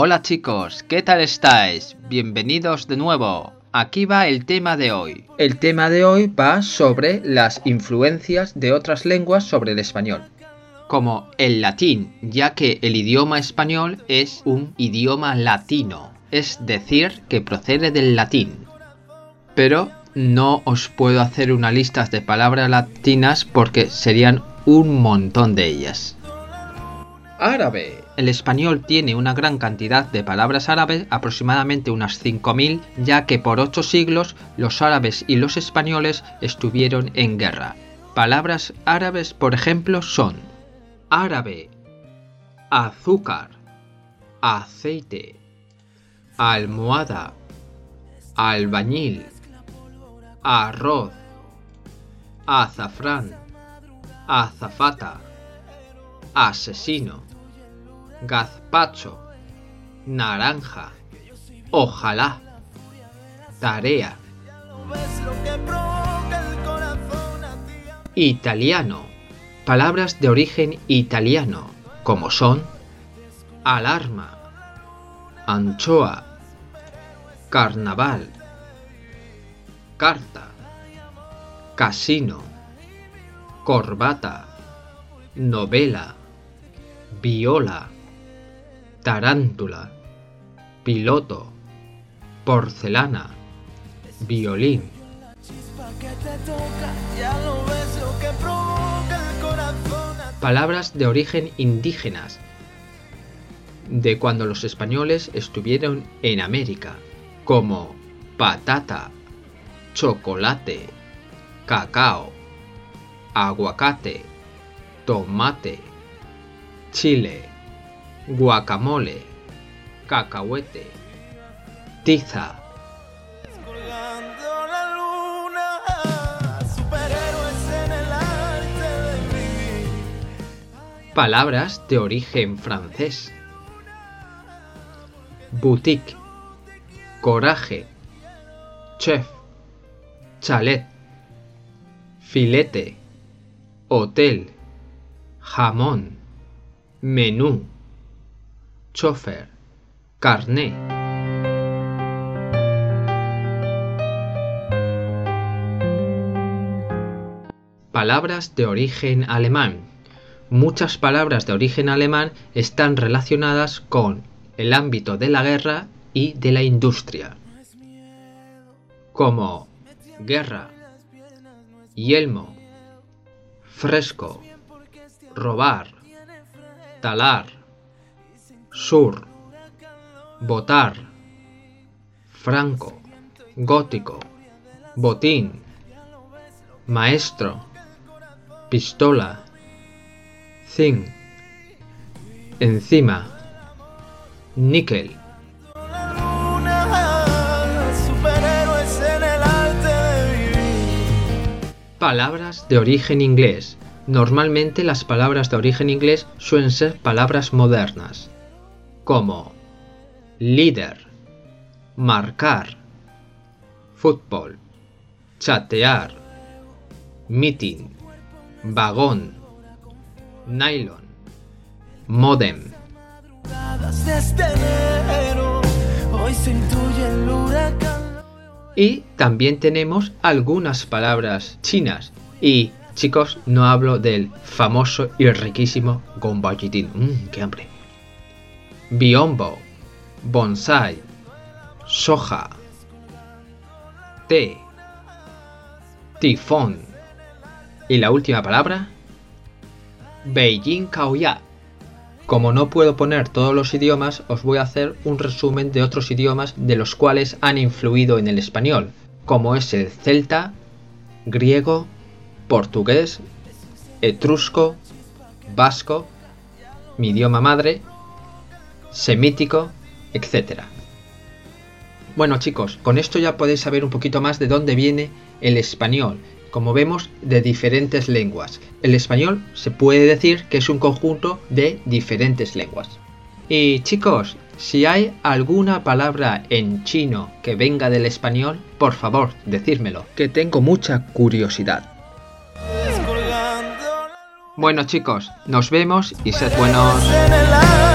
Hola chicos, ¿qué tal estáis? Bienvenidos de nuevo. Aquí va el tema de hoy. El tema de hoy va sobre las influencias de otras lenguas sobre el español. Como el latín, ya que el idioma español es un idioma latino, es decir, que procede del latín. Pero no os puedo hacer una lista de palabras latinas porque serían un montón de ellas. Árabe. El español tiene una gran cantidad de palabras árabes, aproximadamente unas 5.000, ya que por ocho siglos los árabes y los españoles estuvieron en guerra. Palabras árabes, por ejemplo, son árabe, azúcar, aceite, almohada, albañil, arroz, azafrán, azafata, asesino, gazpacho, naranja, ojalá, tarea. Italiano. Palabras de origen italiano, como son alarma, anchoa, carnaval, carta, casino, corbata, novela, viola, tarántula, piloto, porcelana, violín. Palabras de origen indígenas, de cuando los españoles estuvieron en América, como patata, chocolate, cacao, aguacate, tomate, chile, guacamole, cacahuete, tiza. Palabras de origen francés. Boutique, coraje, chef, chalet, filete, hotel, jamón, menú, chofer, carné. Palabras de origen alemán. Muchas palabras de origen alemán están relacionadas con el ámbito de la guerra y de la industria, como guerra, yelmo, fresco, robar, talar, sur, votar, franco, gótico, botín, maestro, pistola, zinc, encima, níquel. Palabras de origen inglés. Normalmente las palabras de origen inglés suelen ser palabras modernas, como líder, marcar, fútbol, chatear, meeting, vagón, nylon, modem. Y también tenemos algunas palabras chinas. Y chicos, no hablo del famoso y riquísimo gombajitin. Mmm, qué hambre. Biombo, bonsai, soja, té, tifón. Y la última palabra, Beijing Kaoya. Como no puedo poner todos los idiomas, os voy a hacer un resumen de otros idiomas de los cuales han influido en el español, como es el celta, griego, portugués, etrusco, vasco, mi idioma madre, semítico, etc. Bueno chicos, con esto ya podéis saber un poquito más de dónde viene el español como vemos, de diferentes lenguas. El español se puede decir que es un conjunto de diferentes lenguas. Y chicos, si hay alguna palabra en chino que venga del español, por favor, decírmelo, que tengo mucha curiosidad. Bueno chicos, nos vemos y sed buenos.